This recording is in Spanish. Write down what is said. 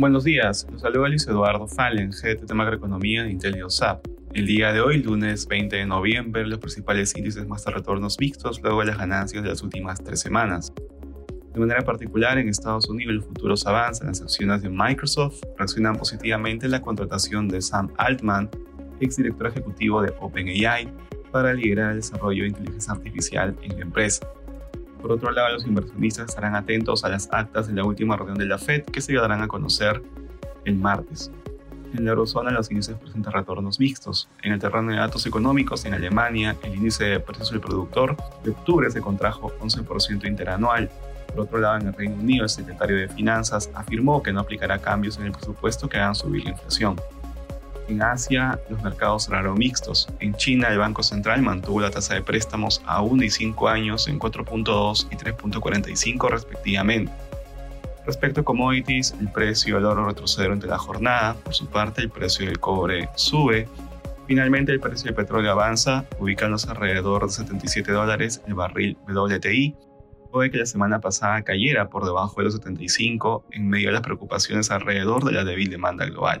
Buenos días, los saluda Luis Eduardo Fallen, jefe de macroeconomía de IntelioSAP. El día de hoy, lunes 20 de noviembre, los principales índices muestran retornos mixtos luego de las ganancias de las últimas tres semanas. De manera particular, en Estados Unidos los futuros avanzan, las acciones de Microsoft reaccionan positivamente a la contratación de Sam Altman, exdirector ejecutivo de OpenAI, para liderar el desarrollo de inteligencia artificial en la empresa. Por otro lado, los inversionistas estarán atentos a las actas de la última reunión de la Fed que se darán a conocer el martes. En la eurozona los índices presentan retornos mixtos. En el terreno de datos económicos, en Alemania, el índice de precios del productor de octubre se contrajo 11% interanual. Por otro lado, en el Reino Unido, el secretario de Finanzas afirmó que no aplicará cambios en el presupuesto que hagan subir la inflación. En Asia, los mercados cerraron mixtos. En China, el Banco Central mantuvo la tasa de préstamos a 1 y 5 años en 4.2 y 3.45 respectivamente. Respecto a commodities, el precio del oro retrocede durante la jornada. Por su parte, el precio del cobre sube. Finalmente, el precio del petróleo avanza, ubicándose alrededor de 77 dólares el barril WTI, de que la semana pasada cayera por debajo de los 75 en medio de las preocupaciones alrededor de la débil demanda global.